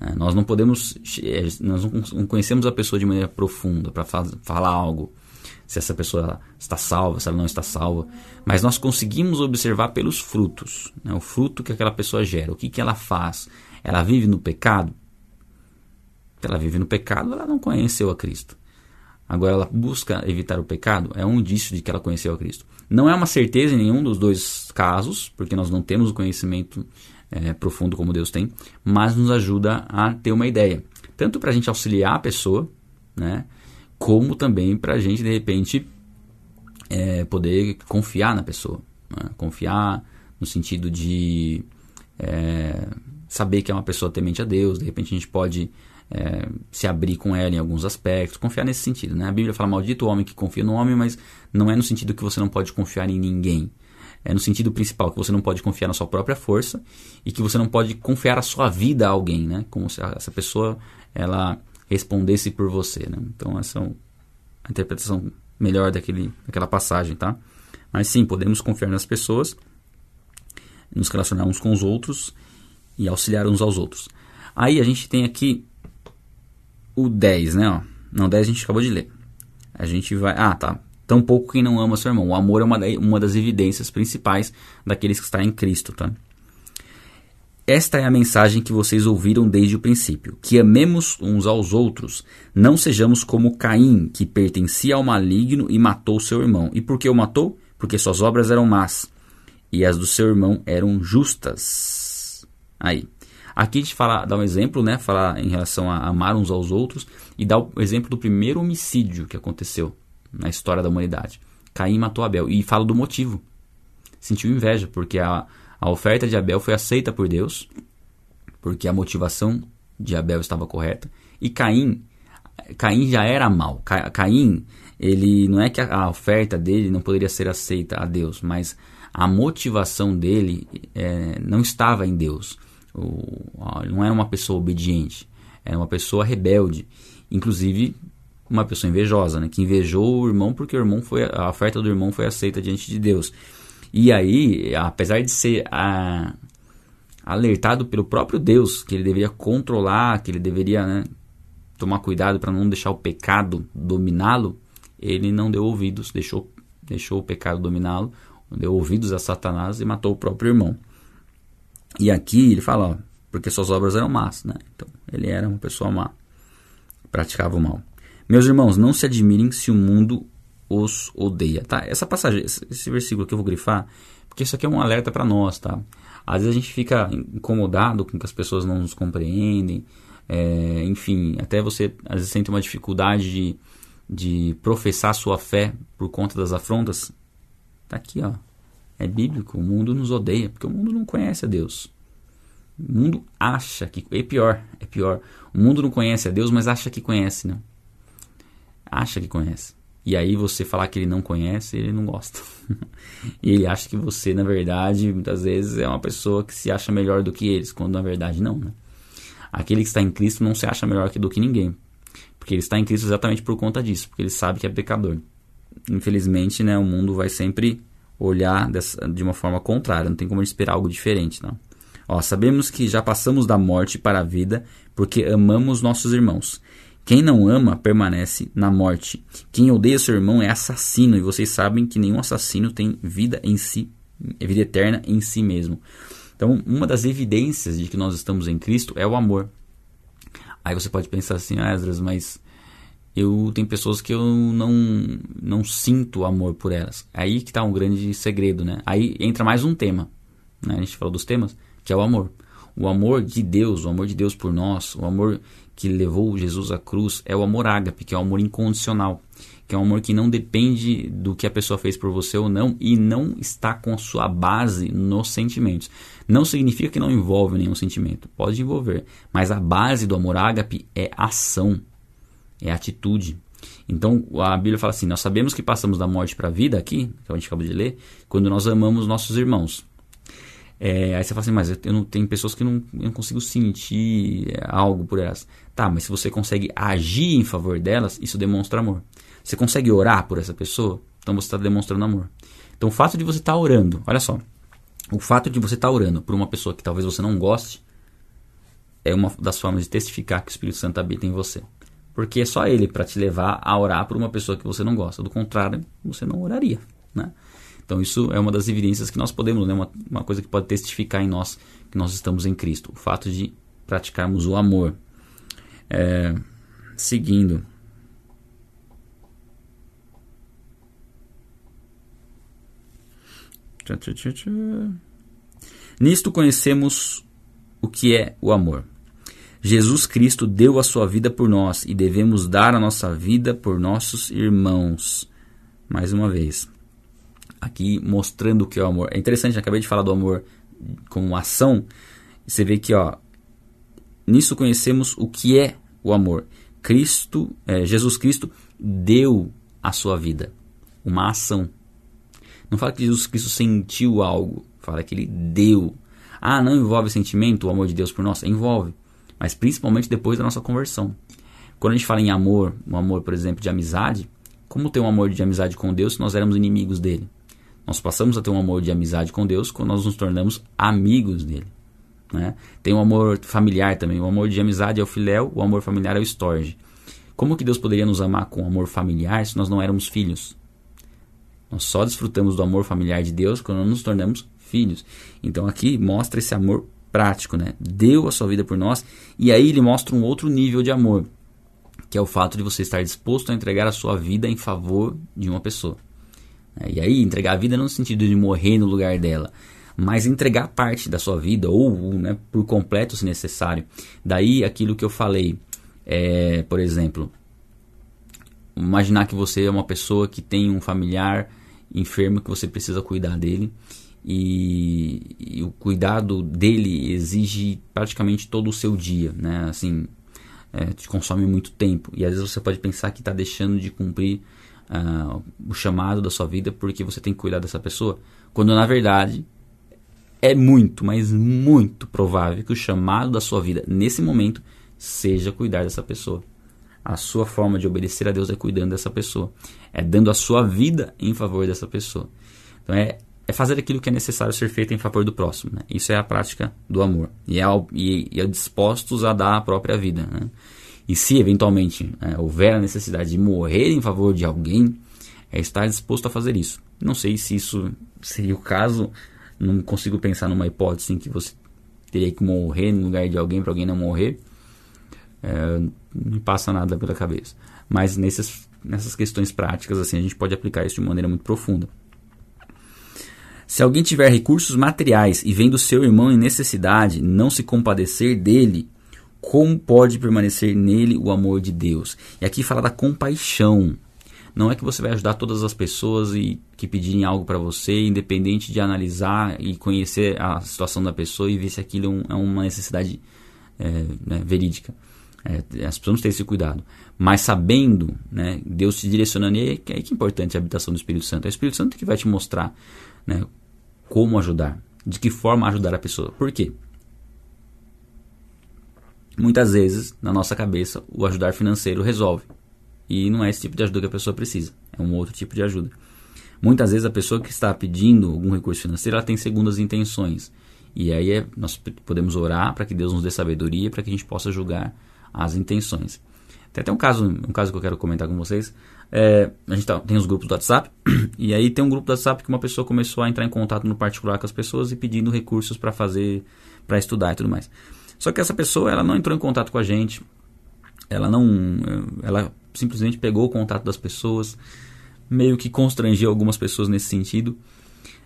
É, nós não podemos, é, nós não conhecemos a pessoa de maneira profunda para falar algo, se essa pessoa está salva, se ela não está salva, mas nós conseguimos observar pelos frutos, né, o fruto que aquela pessoa gera, o que, que ela faz. Ela vive no pecado? Ela vive no pecado, ela não conheceu a Cristo. Agora, ela busca evitar o pecado, é um indício de que ela conheceu a Cristo. Não é uma certeza em nenhum dos dois casos, porque nós não temos o conhecimento é, profundo como Deus tem, mas nos ajuda a ter uma ideia. Tanto para a gente auxiliar a pessoa, né, como também para a gente, de repente, é, poder confiar na pessoa. Né? Confiar no sentido de é, saber que é uma pessoa temente a Deus, de repente a gente pode é, se abrir com ela em alguns aspectos, confiar nesse sentido. Né? A Bíblia fala maldito o homem que confia no homem, mas não é no sentido que você não pode confiar em ninguém. É no sentido principal que você não pode confiar na sua própria força e que você não pode confiar a sua vida a alguém, né? Como se essa pessoa ela respondesse por você, né? Então essa é a interpretação melhor daquele, daquela passagem, tá? Mas sim, podemos confiar nas pessoas, nos relacionar uns com os outros e auxiliar uns aos outros. Aí a gente tem aqui o 10, né? Ó. Não, 10 a gente acabou de ler. A gente vai. Ah, tá. Tão pouco quem não ama seu irmão. O amor é uma, uma das evidências principais daqueles que estão em Cristo, tá? Esta é a mensagem que vocês ouviram desde o princípio: que amemos uns aos outros, não sejamos como Caim, que pertencia ao maligno e matou seu irmão. E por que o matou? Porque suas obras eram más e as do seu irmão eram justas. Aí. Aqui a gente fala, dá um exemplo, né? Falar em relação a amar uns aos outros e dá o exemplo do primeiro homicídio que aconteceu na história da humanidade. Caim matou Abel e fala do motivo. Sentiu inveja porque a, a oferta de Abel foi aceita por Deus, porque a motivação de Abel estava correta e Caim Caim já era mal. Caim, ele não é que a oferta dele não poderia ser aceita a Deus, mas a motivação dele é, não estava em Deus. Não era uma pessoa obediente, era uma pessoa rebelde. Inclusive, uma pessoa invejosa, né? que invejou o irmão porque o irmão foi, a oferta do irmão foi aceita diante de Deus. E aí, apesar de ser a, alertado pelo próprio Deus que ele deveria controlar, que ele deveria né, tomar cuidado para não deixar o pecado dominá-lo, ele não deu ouvidos, deixou, deixou o pecado dominá-lo, deu ouvidos a Satanás e matou o próprio irmão. E aqui ele fala, ó, porque suas obras eram más, né? Então, ele era uma pessoa má, praticava o mal. Meus irmãos, não se admirem se o mundo os odeia, tá? Essa passagem, esse versículo que eu vou grifar, porque isso aqui é um alerta para nós, tá? Às vezes a gente fica incomodado com que as pessoas não nos compreendem, é, enfim, até você às vezes sente uma dificuldade de, de professar sua fé por conta das afrontas, tá aqui, ó. É bíblico, o mundo nos odeia, porque o mundo não conhece a Deus. O mundo acha que. É pior, é pior. O mundo não conhece a Deus, mas acha que conhece, né? Acha que conhece. E aí você falar que ele não conhece, ele não gosta. e ele acha que você, na verdade, muitas vezes é uma pessoa que se acha melhor do que eles, quando na verdade não, né? Aquele que está em Cristo não se acha melhor do que ninguém. Porque ele está em Cristo exatamente por conta disso, porque ele sabe que é pecador. Infelizmente, né, o mundo vai sempre olhar dessa, de uma forma contrária, não tem como esperar algo diferente, não. Ó, sabemos que já passamos da morte para a vida porque amamos nossos irmãos. Quem não ama permanece na morte. Quem odeia seu irmão é assassino, e vocês sabem que nenhum assassino tem vida em si, vida eterna em si mesmo. Então, uma das evidências de que nós estamos em Cristo é o amor. Aí você pode pensar assim, ah, Esdras, mas eu tenho pessoas que eu não, não sinto amor por elas. Aí que está um grande segredo, né? Aí entra mais um tema, né? A gente falou dos temas, que é o amor. O amor de Deus, o amor de Deus por nós, o amor que levou Jesus à cruz é o amor ágape, que é o amor incondicional que é um amor que não depende do que a pessoa fez por você ou não e não está com a sua base nos sentimentos. Não significa que não envolve nenhum sentimento, pode envolver, mas a base do amor ágape é ação, é atitude. Então a Bíblia fala assim: nós sabemos que passamos da morte para a vida aqui, que a gente acabou de ler, quando nós amamos nossos irmãos. É, aí você fala assim, mas eu não tenho pessoas que não, eu não consigo sentir algo por elas. Tá, mas se você consegue agir em favor delas, isso demonstra amor. Você consegue orar por essa pessoa? Então você está demonstrando amor. Então o fato de você estar tá orando, olha só, o fato de você estar tá orando por uma pessoa que talvez você não goste é uma das formas de testificar que o Espírito Santo habita em você. Porque é só ele para te levar a orar por uma pessoa que você não gosta. Do contrário, você não oraria. Né? Então isso é uma das evidências que nós podemos, né? uma, uma coisa que pode testificar em nós que nós estamos em Cristo. O fato de praticarmos o amor. É, seguindo. Nisto conhecemos o que é o amor. Jesus Cristo deu a sua vida por nós e devemos dar a nossa vida por nossos irmãos. Mais uma vez, aqui mostrando o que é o amor. É interessante, acabei de falar do amor como ação. Você vê que, ó, nisso conhecemos o que é o amor. Cristo, é, Jesus Cristo deu a sua vida, uma ação. Não fala que Jesus Cristo sentiu algo, fala que ele deu. Ah, não envolve sentimento, o amor de Deus por nós? Envolve, mas principalmente depois da nossa conversão. Quando a gente fala em amor, um amor, por exemplo, de amizade, como ter um amor de amizade com Deus se nós éramos inimigos dele? Nós passamos a ter um amor de amizade com Deus quando nós nos tornamos amigos dele. Né? Tem um amor familiar também. O amor de amizade é o filéu, o amor familiar é o storge. Como que Deus poderia nos amar com amor familiar se nós não éramos filhos? Nós só desfrutamos do amor familiar de Deus quando nos tornamos filhos. Então aqui mostra esse amor prático, né? Deu a sua vida por nós e aí ele mostra um outro nível de amor, que é o fato de você estar disposto a entregar a sua vida em favor de uma pessoa. É, e aí entregar a vida não no sentido de morrer no lugar dela, mas entregar parte da sua vida ou né, por completo se necessário. Daí aquilo que eu falei, é, por exemplo, imaginar que você é uma pessoa que tem um familiar enfermo que você precisa cuidar dele. E, e, o cuidado dele exige praticamente todo o seu dia, né? Assim, é, te consome muito tempo. E às vezes você pode pensar que está deixando de cumprir uh, o chamado da sua vida porque você tem que cuidar dessa pessoa, quando na verdade é muito, mas muito provável que o chamado da sua vida nesse momento seja cuidar dessa pessoa. A sua forma de obedecer a Deus é cuidando dessa pessoa, é dando a sua vida em favor dessa pessoa. Então é, é fazer aquilo que é necessário ser feito em favor do próximo. Né? Isso é a prática do amor e é, e, e é dispostos a dar a própria vida. Né? E se eventualmente é, houver a necessidade de morrer em favor de alguém, é estar disposto a fazer isso. Não sei se isso seria o caso, não consigo pensar numa hipótese em que você teria que morrer no lugar de alguém para alguém não morrer. É, não me passa nada pela cabeça. Mas nesses, nessas questões práticas, assim, a gente pode aplicar isso de maneira muito profunda. Se alguém tiver recursos materiais e vendo seu irmão em necessidade, não se compadecer dele, como pode permanecer nele o amor de Deus? E aqui fala da compaixão. Não é que você vai ajudar todas as pessoas e que pedirem algo para você, independente de analisar e conhecer a situação da pessoa e ver se aquilo é, é uma necessidade é, né, verídica. É, as pessoas têm esse cuidado. Mas sabendo, né, Deus te direcionando, e é, que é importante a habitação do Espírito Santo. É o Espírito Santo que vai te mostrar né, como ajudar, de que forma ajudar a pessoa. Por quê? Muitas vezes, na nossa cabeça, o ajudar financeiro resolve. E não é esse tipo de ajuda que a pessoa precisa, é um outro tipo de ajuda. Muitas vezes a pessoa que está pedindo algum recurso financeiro, ela tem segundas intenções. E aí é, nós podemos orar para que Deus nos dê sabedoria, para que a gente possa julgar as intenções. Tem até um caso, um caso que eu quero comentar com vocês. É, a gente tá, tem os grupos do WhatsApp, e aí tem um grupo do WhatsApp que uma pessoa começou a entrar em contato no particular com as pessoas e pedindo recursos para fazer, para estudar e tudo mais. Só que essa pessoa, ela não entrou em contato com a gente, ela não, ela simplesmente pegou o contato das pessoas, meio que constrangeu algumas pessoas nesse sentido.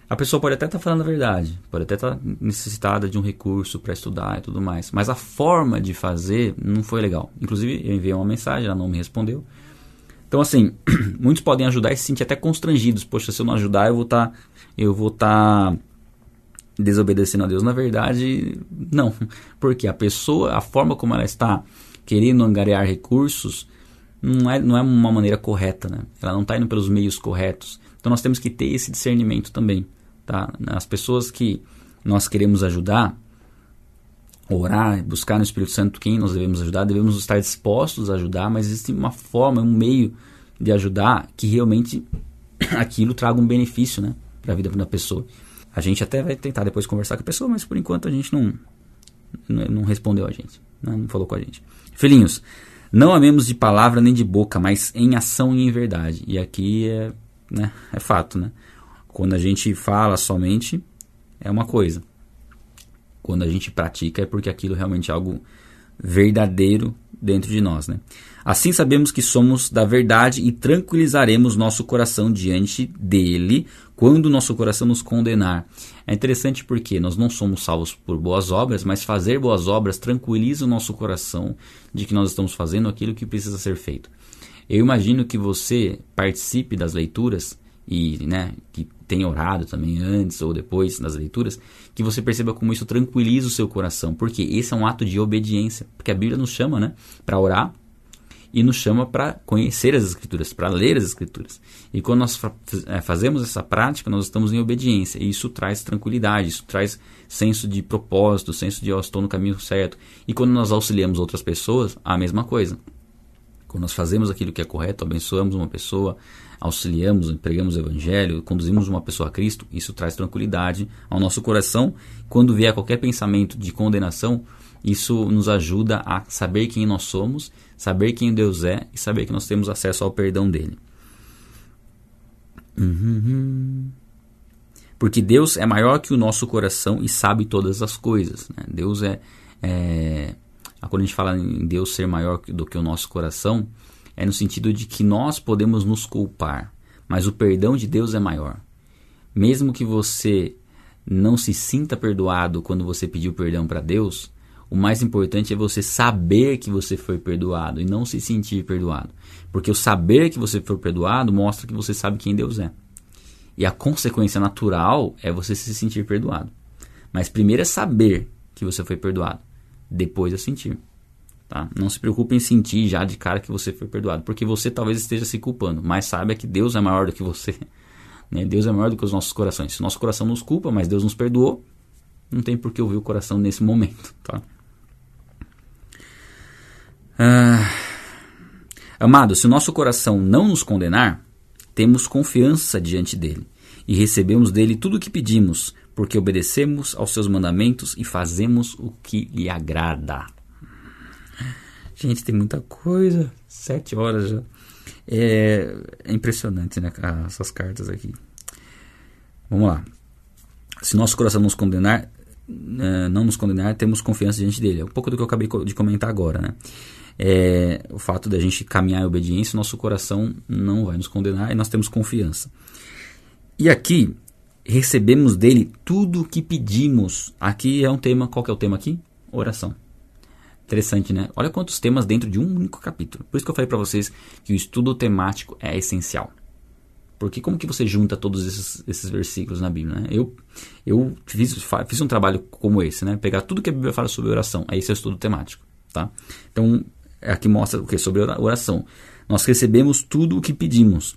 A pessoa pode até estar tá falando a verdade, pode até estar tá necessitada de um recurso para estudar e tudo mais, mas a forma de fazer não foi legal. Inclusive, eu enviei uma mensagem, ela não me respondeu. Então, assim, muitos podem ajudar e se sentir até constrangidos. Poxa, se eu não ajudar, eu vou estar, tá, eu vou estar desobedecendo a Deus. Na verdade, não, porque a pessoa, a forma como ela está querendo angariar recursos, não é, não é uma maneira correta, né? Ela não está indo pelos meios corretos. Então nós temos que ter esse discernimento também, tá? As pessoas que nós queremos ajudar, orar, buscar no Espírito Santo quem nós devemos ajudar, devemos estar dispostos a ajudar, mas existe uma forma, um meio de ajudar que realmente aquilo traga um benefício, né, para a vida da pessoa. A gente até vai tentar depois conversar com a pessoa, mas por enquanto a gente não não, respondeu a gente, né? não falou com a gente. Filhinhos, não amemos de palavra nem de boca, mas em ação e em verdade. E aqui é, né, é fato, né? Quando a gente fala somente, é uma coisa. Quando a gente pratica, é porque aquilo realmente é algo verdadeiro dentro de nós, né? Assim sabemos que somos da verdade e tranquilizaremos nosso coração diante dele quando nosso coração nos condenar. É interessante porque nós não somos salvos por boas obras, mas fazer boas obras tranquiliza o nosso coração de que nós estamos fazendo aquilo que precisa ser feito. Eu imagino que você participe das leituras e né, que tenha orado também antes ou depois das leituras, que você perceba como isso tranquiliza o seu coração, porque esse é um ato de obediência, porque a Bíblia nos chama né, para orar, e nos chama para conhecer as Escrituras, para ler as Escrituras. E quando nós é, fazemos essa prática, nós estamos em obediência, e isso traz tranquilidade, isso traz senso de propósito, senso de eu estou no caminho certo. E quando nós auxiliamos outras pessoas, a mesma coisa. Quando nós fazemos aquilo que é correto, abençoamos uma pessoa, auxiliamos, pregamos o evangelho, conduzimos uma pessoa a Cristo, isso traz tranquilidade ao nosso coração. Quando vier qualquer pensamento de condenação, isso nos ajuda a saber quem nós somos, saber quem Deus é e saber que nós temos acesso ao perdão dele. Uhum. Porque Deus é maior que o nosso coração e sabe todas as coisas. Né? Deus é, é. Quando a gente fala em Deus ser maior do que o nosso coração, é no sentido de que nós podemos nos culpar, mas o perdão de Deus é maior. Mesmo que você não se sinta perdoado quando você pediu perdão para Deus, o mais importante é você saber que você foi perdoado e não se sentir perdoado. Porque o saber que você foi perdoado mostra que você sabe quem Deus é. E a consequência natural é você se sentir perdoado. Mas primeiro é saber que você foi perdoado, depois é sentir. Tá? Não se preocupe em sentir já de cara que você foi perdoado, porque você talvez esteja se culpando, mas saiba que Deus é maior do que você. Né? Deus é maior do que os nossos corações. Se nosso coração nos culpa, mas Deus nos perdoou, não tem por que ouvir o coração nesse momento. Tá? Ah, amado, se o nosso coração não nos condenar, temos confiança diante dele e recebemos dele tudo o que pedimos, porque obedecemos aos seus mandamentos e fazemos o que lhe agrada. Gente, tem muita coisa. Sete horas já. É, é impressionante, né? Essas cartas aqui. Vamos lá. Se nosso coração nos condenar, eh, não nos condenar, temos confiança diante dele. É um pouco do que eu acabei de comentar agora, né? é, o fato da gente caminhar em obediência, nosso coração não vai nos condenar e nós temos confiança. E aqui recebemos dele tudo o que pedimos. Aqui é um tema, qual que é o tema aqui? Oração. Interessante, né? Olha quantos temas dentro de um único capítulo. Por isso que eu falei para vocês que o estudo temático é essencial. Porque como que você junta todos esses, esses versículos na Bíblia? Né? Eu, eu fiz, fiz um trabalho como esse, né? Pegar tudo que a Bíblia fala sobre oração. Aí esse é o estudo temático, tá? Então, aqui mostra o que? Sobre oração. Nós recebemos tudo o que pedimos,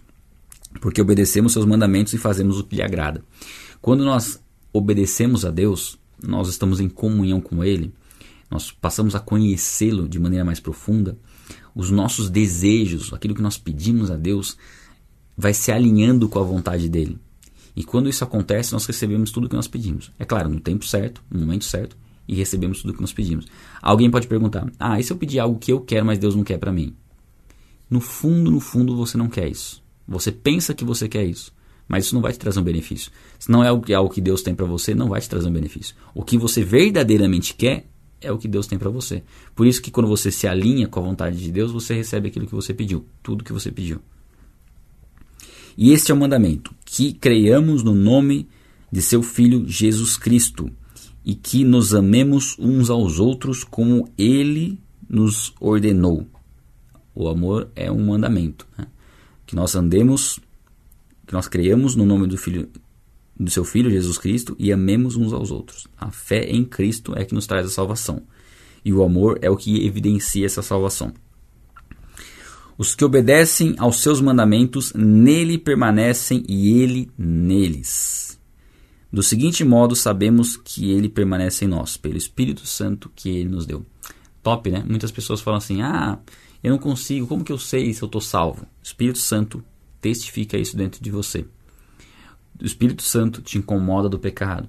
porque obedecemos seus mandamentos e fazemos o que lhe agrada. Quando nós obedecemos a Deus, nós estamos em comunhão com Ele, nós passamos a conhecê-lo de maneira mais profunda, os nossos desejos, aquilo que nós pedimos a Deus, vai se alinhando com a vontade dele. E quando isso acontece, nós recebemos tudo o que nós pedimos. É claro, no tempo certo, no momento certo, e recebemos tudo o que nós pedimos. Alguém pode perguntar: "Ah, e se eu pedir algo que eu quero, mas Deus não quer para mim?" No fundo, no fundo, você não quer isso. Você pensa que você quer isso, mas isso não vai te trazer um benefício. Se não é algo que Deus tem para você, não vai te trazer um benefício. O que você verdadeiramente quer é o que Deus tem para você. Por isso que quando você se alinha com a vontade de Deus, você recebe aquilo que você pediu, tudo que você pediu. E este é o mandamento: que creiamos no nome de seu Filho Jesus Cristo e que nos amemos uns aos outros como ele nos ordenou. O amor é um mandamento. Né? Que nós andemos, que nós creiamos no nome do Filho do seu Filho Jesus Cristo e amemos uns aos outros. A fé em Cristo é que nos traz a salvação. E o amor é o que evidencia essa salvação. Os que obedecem aos seus mandamentos nele permanecem e ele neles. Do seguinte modo, sabemos que ele permanece em nós, pelo Espírito Santo que ele nos deu. Top, né? Muitas pessoas falam assim: ah, eu não consigo, como que eu sei se eu estou salvo? O Espírito Santo testifica isso dentro de você. O Espírito Santo te incomoda do pecado.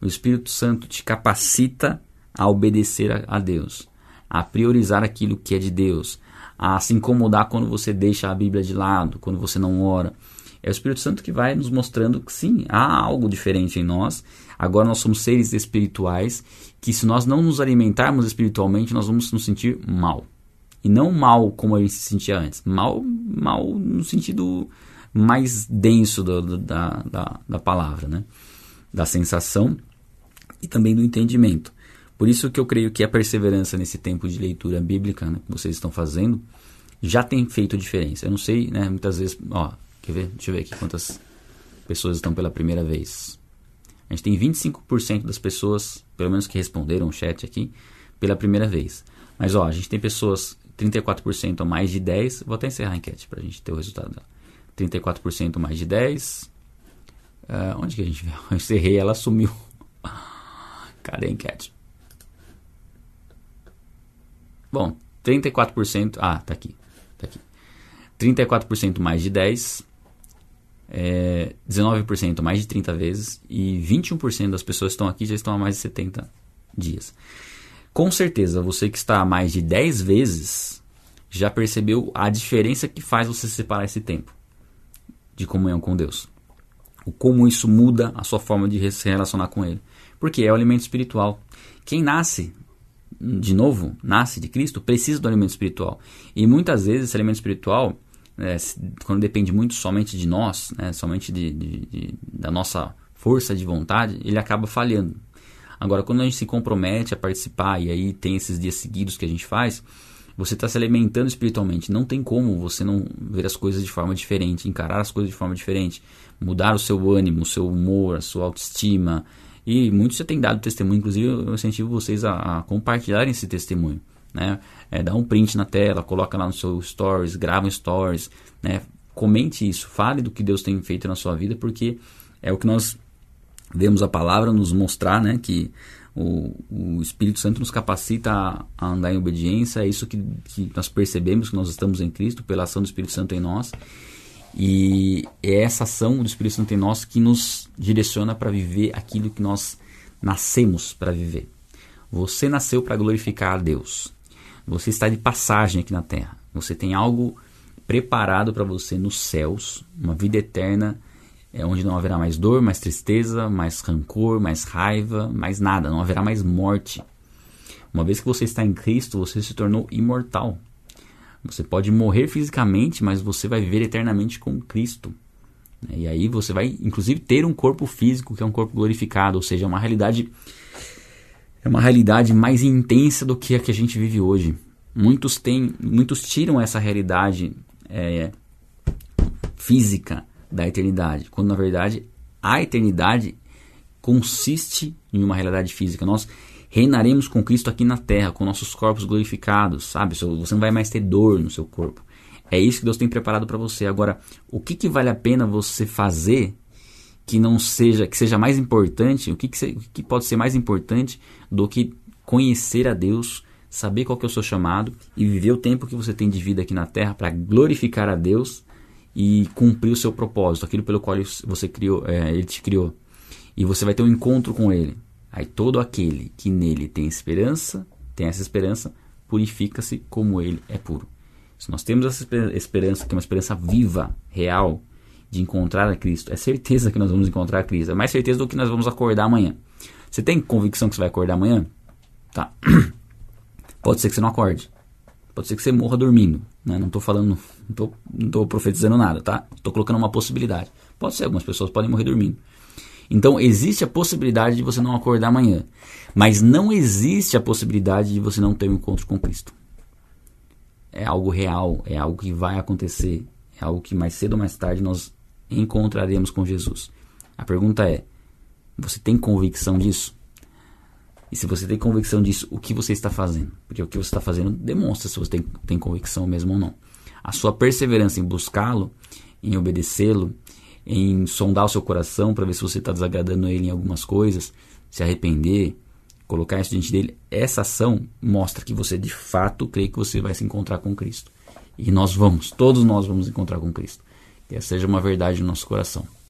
O Espírito Santo te capacita a obedecer a, Deus, a priorizar aquilo que é de Deus, a se incomodar quando você deixa a Bíblia de lado, quando você não ora. É o Espírito Santo que vai nos mostrando que sim, há algo diferente em nós. Agora nós somos seres espirituais que se nós não nos alimentarmos espiritualmente, nós vamos nos sentir mal. E não mal como a gente se sentia antes. Mal, mal no sentido mais denso do, do, da, da, da palavra, né? Da sensação e também do entendimento. Por isso que eu creio que a perseverança nesse tempo de leitura bíblica né, que vocês estão fazendo já tem feito diferença. Eu não sei, né, muitas vezes, ó, quer ver? Deixa eu ver aqui quantas pessoas estão pela primeira vez. A gente tem 25% das pessoas, pelo menos que responderam o chat aqui, pela primeira vez. Mas ó, a gente tem pessoas 34% a mais de 10. Vou até encerrar a enquete para a gente ter o resultado dela. 34% mais de 10. Uh, ah, onde que a gente viu? Eu encerrei, ela sumiu. Cadê a enquete? Bom, 34%. Ah, tá aqui. Tá aqui. 34% mais de 10. É, 19% mais de 30 vezes. E 21% das pessoas que estão aqui já estão há mais de 70 dias. Com certeza, você que está há mais de 10 vezes já percebeu a diferença que faz você separar esse tempo de comunhão com Deus. O como isso muda a sua forma de se relacionar com Ele. Porque é o alimento espiritual. Quem nasce de novo, nasce de Cristo, precisa do alimento espiritual. E muitas vezes esse alimento espiritual, é, quando depende muito somente de nós, né, somente de, de, de, da nossa força de vontade, ele acaba falhando. Agora, quando a gente se compromete a participar e aí tem esses dias seguidos que a gente faz, você está se alimentando espiritualmente. Não tem como você não ver as coisas de forma diferente, encarar as coisas de forma diferente, mudar o seu ânimo, o seu humor, a sua autoestima, e muitos já têm dado testemunho, inclusive eu incentivo vocês a, a compartilharem esse testemunho. Né? É, dá um print na tela, coloca lá no seu stories, grava um stories, né? comente isso, fale do que Deus tem feito na sua vida, porque é o que nós vemos a palavra nos mostrar, né? que o, o Espírito Santo nos capacita a, a, andar em obediência, é isso que, que nós percebemos que nós estamos em Cristo, pela ação do Espírito Santo em nós, e é essa ação do Espírito Santo em nós que nos direciona para viver aquilo que nós nascemos para viver. Você nasceu para glorificar a Deus. Você está de passagem aqui na terra. Você tem algo preparado para você nos céus, uma vida eterna, é onde não haverá mais dor, mais tristeza, mais rancor, mais raiva, mais nada, não haverá mais morte. Uma vez que você está em Cristo, você se tornou imortal. Você pode morrer fisicamente, mas você vai viver eternamente com Cristo. E aí você vai, inclusive, ter um corpo físico que é um corpo glorificado, ou seja, uma realidade é uma realidade mais intensa do que a que a gente vive hoje. Muitos têm, muitos tiram essa realidade é, física da eternidade, quando na verdade a eternidade consiste em uma realidade física. Nós reinaremos com Cristo aqui na terra, com nossos corpos glorificados, sabe? Você não vai mais ter dor no seu corpo. É isso que Deus tem preparado para você. Agora, o que, que vale a pena você fazer que não seja que seja mais importante? O que, que, o que pode ser mais importante do que conhecer a Deus, saber qual que é o seu chamado e viver o tempo que você tem de vida aqui na Terra para glorificar a Deus e cumprir o seu propósito, aquilo pelo qual você criou, é, ele te criou. E você vai ter um encontro com Ele. Aí todo aquele que nele tem esperança, tem essa esperança, purifica-se como Ele é puro. Se nós temos essa esperança, que é uma esperança viva, real, de encontrar a Cristo, é certeza que nós vamos encontrar a Cristo. É mais certeza do que nós vamos acordar amanhã. Você tem convicção que você vai acordar amanhã? Tá. Pode ser que você não acorde. Pode ser que você morra dormindo. Né? Não estou falando, não estou profetizando nada, tá? Estou colocando uma possibilidade. Pode ser, algumas pessoas podem morrer dormindo. Então existe a possibilidade de você não acordar amanhã. Mas não existe a possibilidade de você não ter um encontro com Cristo é algo real, é algo que vai acontecer, é algo que mais cedo ou mais tarde nós encontraremos com Jesus. A pergunta é: você tem convicção disso? E se você tem convicção disso, o que você está fazendo? Porque o que você está fazendo demonstra se você tem, tem convicção mesmo ou não. A sua perseverança em buscá-lo, em obedecê-lo, em sondar o seu coração para ver se você está desagradando ele em algumas coisas, se arrepender, colocar isso diante dele, essa ação mostra que você de fato crê que você vai se encontrar com Cristo. E nós vamos, todos nós vamos encontrar com Cristo. Que essa seja uma verdade no nosso coração.